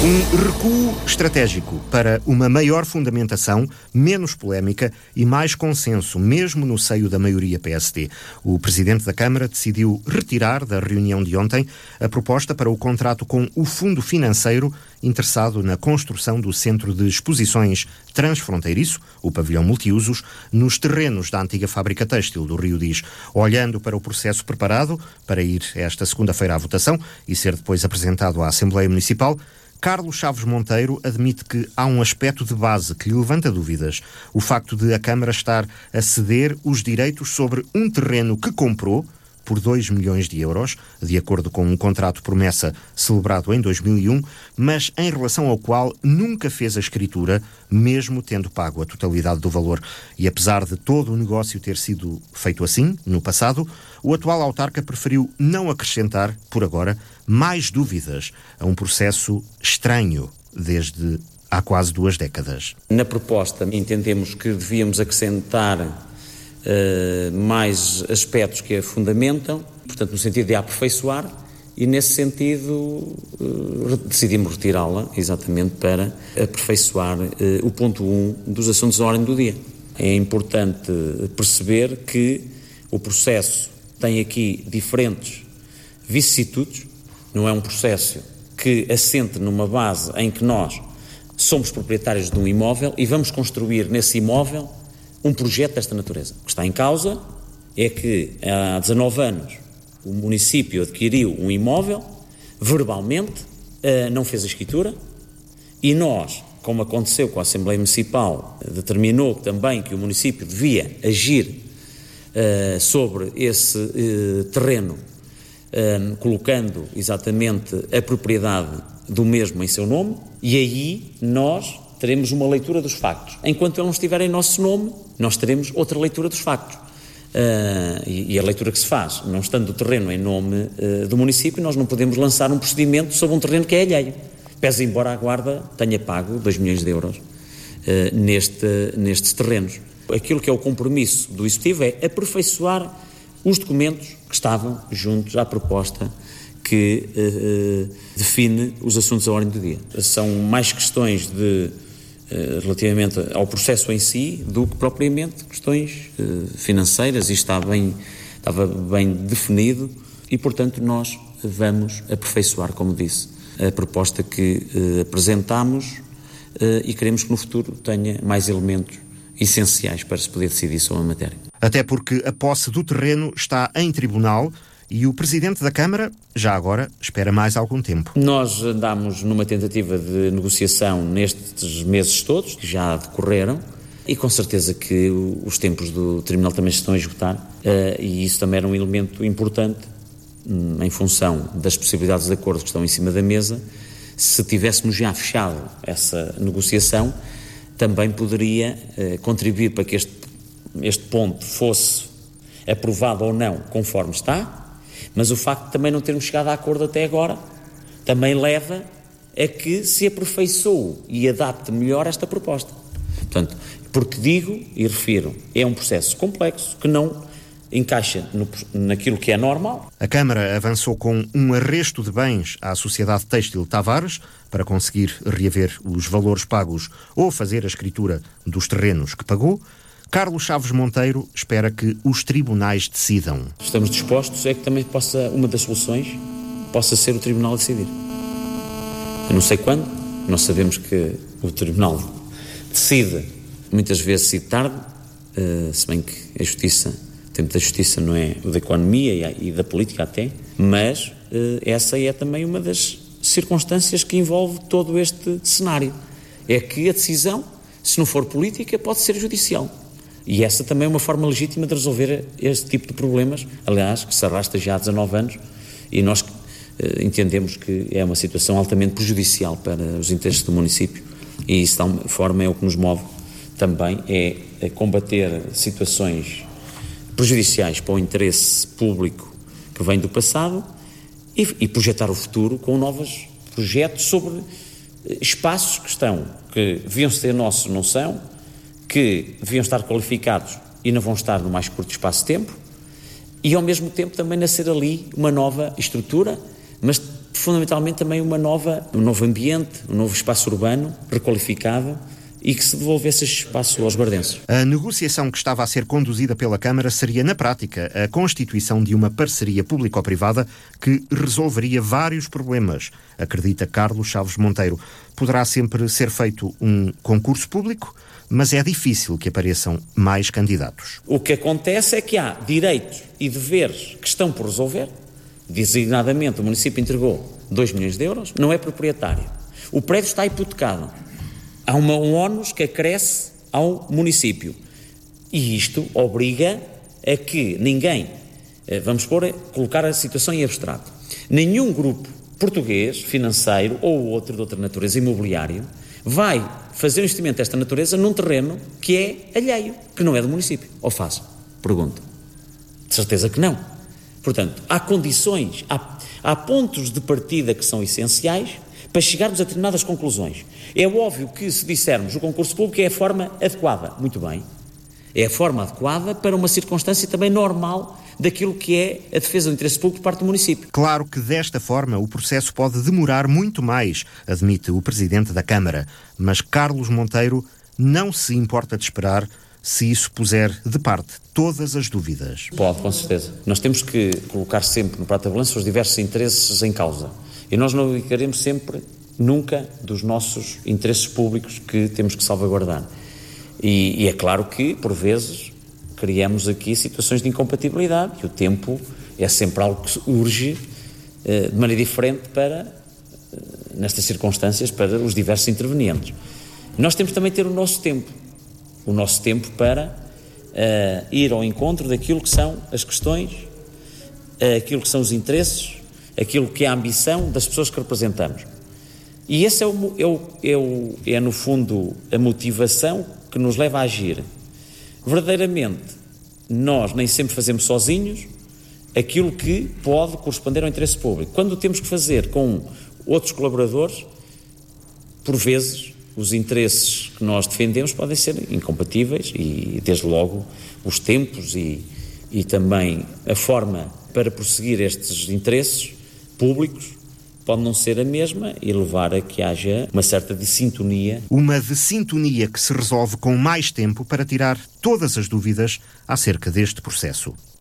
Um recuo estratégico para uma maior fundamentação, menos polémica e mais consenso, mesmo no seio da maioria PSD. O Presidente da Câmara decidiu retirar da reunião de ontem a proposta para o contrato com o Fundo Financeiro interessado na construção do Centro de Exposições Transfronteiriço, o pavilhão multiusos, nos terrenos da antiga fábrica têxtil do Rio Diz. Olhando para o processo preparado para ir esta segunda-feira à votação e ser depois apresentado à Assembleia Municipal, Carlos Chaves Monteiro admite que há um aspecto de base que lhe levanta dúvidas. O facto de a Câmara estar a ceder os direitos sobre um terreno que comprou por 2 milhões de euros, de acordo com um contrato promessa celebrado em 2001, mas em relação ao qual nunca fez a escritura, mesmo tendo pago a totalidade do valor. E apesar de todo o negócio ter sido feito assim, no passado, o atual autarca preferiu não acrescentar, por agora, mais dúvidas a um processo estranho desde há quase duas décadas. Na proposta, entendemos que devíamos acrescentar uh, mais aspectos que a fundamentam, portanto, no sentido de aperfeiçoar, e nesse sentido uh, decidimos retirá-la exatamente para aperfeiçoar uh, o ponto 1 um dos assuntos da ordem do dia. É importante perceber que o processo tem aqui diferentes vicissitudes, não é um processo que assente numa base em que nós somos proprietários de um imóvel e vamos construir nesse imóvel um projeto desta natureza. O que está em causa é que há 19 anos o município adquiriu um imóvel, verbalmente, eh, não fez a escritura, e nós, como aconteceu com a Assembleia Municipal, determinou também que o município devia agir uh, sobre esse uh, terreno, colocando exatamente a propriedade do mesmo em seu nome, e aí nós teremos uma leitura dos factos. Enquanto ele não estiver em nosso nome, nós teremos outra leitura dos factos. Uh, e, e, a leitura que se faz, não estando o terreno em nome uh, do município, nós não podemos lançar um procedimento sobre um terreno que é alheio. Pese embora a Guarda tenha pago 2 milhões de euros uh, neste, nestes terrenos. Aquilo que é o compromisso do Executivo é aperfeiçoar os documentos que estavam juntos à proposta que define os assuntos à ordem do dia. São mais questões de relativamente ao processo em si do que propriamente questões eh, financeiras e está bem, estava bem definido e, portanto, nós vamos aperfeiçoar, como disse, a proposta que eh, apresentamos e queremos que no futuro tenha mais elementos essenciais para se poder decidir sobre a matéria. Até porque a posse do terreno está em tribunal e o Presidente da Câmara, já agora, espera mais algum tempo. Nós andamos numa tentativa de negociação nestes meses todos, que já decorreram, e com certeza que os tempos do Tribunal também se estão a esgotar, eh, e isso também era um elemento importante hum, em função das possibilidades de acordo que estão em cima da mesa. Se tivéssemos já fechado essa negociação, também poderia eh, contribuir para que este, este ponto fosse aprovado ou não conforme está, mas o facto de também não termos chegado a acordo até agora também leva a que se aperfeiçoe e adapte melhor esta proposta. Portanto, porque digo e refiro, é um processo complexo que não encaixa no, naquilo que é normal. A Câmara avançou com um arresto de bens à Sociedade Têxtil Tavares para conseguir reaver os valores pagos ou fazer a escritura dos terrenos que pagou. Carlos Chaves Monteiro espera que os tribunais decidam. Estamos dispostos é que também possa, uma das soluções, possa ser o tribunal decidir. Eu não sei quando, nós sabemos que o tribunal decide, muitas vezes decide tarde, uh, se bem que a justiça, o tempo da justiça não é o da economia e, da política até, mas uh, essa é também uma das circunstâncias que envolve todo este cenário. É que a decisão, se não for política, pode ser judicial. E essa também é uma forma legítima de resolver este tipo de problemas, aliás, que se arrasta já há 19 anos, e nós eh, entendemos que é uma situação altamente prejudicial para os interesses do município, e isso, de forma, é o que nos move também, é, é combater situações prejudiciais para o interesse público que vem do passado e, e projetar o futuro com novos projetos sobre eh, espaços que estão, que deviam ser nossos, não são, que deviam estar qualificados e não vão estar no mais curto espaço de tempo, e ao mesmo tempo também nascer ali uma nova estrutura, mas fundamentalmente também uma nova, um novo ambiente, um novo espaço urbano requalificado e que se devolvesse esse espaço aos guardenses. A negociação que estava a ser conduzida pela Câmara seria, na prática, a constituição de uma parceria público-privada que resolveria vários problemas, acredita Carlos Chaves Monteiro. Poderá sempre ser feito um concurso público, mas é difícil que apareçam mais candidatos. O que acontece é que há direitos e deveres que estão por resolver. Designadamente, o município entregou 2 milhões de euros, não é proprietário. O prédio está hipotecado há uma, um ónus que acresce ao município. E isto obriga a que ninguém, eh, vamos pôr, colocar a situação em abstrato, nenhum grupo português, financeiro ou outro de outra natureza, imobiliário, vai fazer um investimento desta natureza num terreno que é alheio, que não é do município. Ou faz? Pergunto. De certeza que não. Portanto, há condições, há, há pontos de partida que são essenciais para chegarmos a determinadas conclusões. É óbvio que, se dissermos o concurso público é a forma adequada, muito bem. É a forma adequada para uma circunstância também normal daquilo que é a defesa do interesse público por parte do município. Claro que desta forma o processo pode demorar muito mais, admite o presidente da Câmara, mas Carlos Monteiro não se importa de esperar se isso puser de parte todas as dúvidas. Pode, com certeza. Nós temos que colocar sempre no prato da balança os diversos interesses em causa. E nós não ficaremos sempre, nunca, dos nossos interesses públicos que temos que salvaguardar. E, e, é claro que, por vezes, criamos aqui situações de incompatibilidade e o tempo é sempre algo que urge eh, de maneira diferente para, eh, nestas circunstâncias, para os diversos intervenientes. Nós temos também ter o nosso tempo, o nosso tempo para uh, ir ao encontro daquilo que são as questões, uh, aquilo que são os interesses aquilo que é a ambição das pessoas que representamos. E esse é, o, é, o, é, o, é, no fundo, a motivação que nos leva a agir. Verdadeiramente, nós nem sempre fazemos sozinhos aquilo que pode corresponder ao interesse público. Quando temos que fazer com outros colaboradores, por vezes, os interesses que nós defendemos podem ser incompatíveis e, desde logo, os tempos e, e também a forma para prosseguir estes interesses públicos pode não ser a mesma e levar a que haja uma certa dissintonia. Uma dissintonia que se resolve com mais tempo para tirar todas as dúvidas acerca deste processo.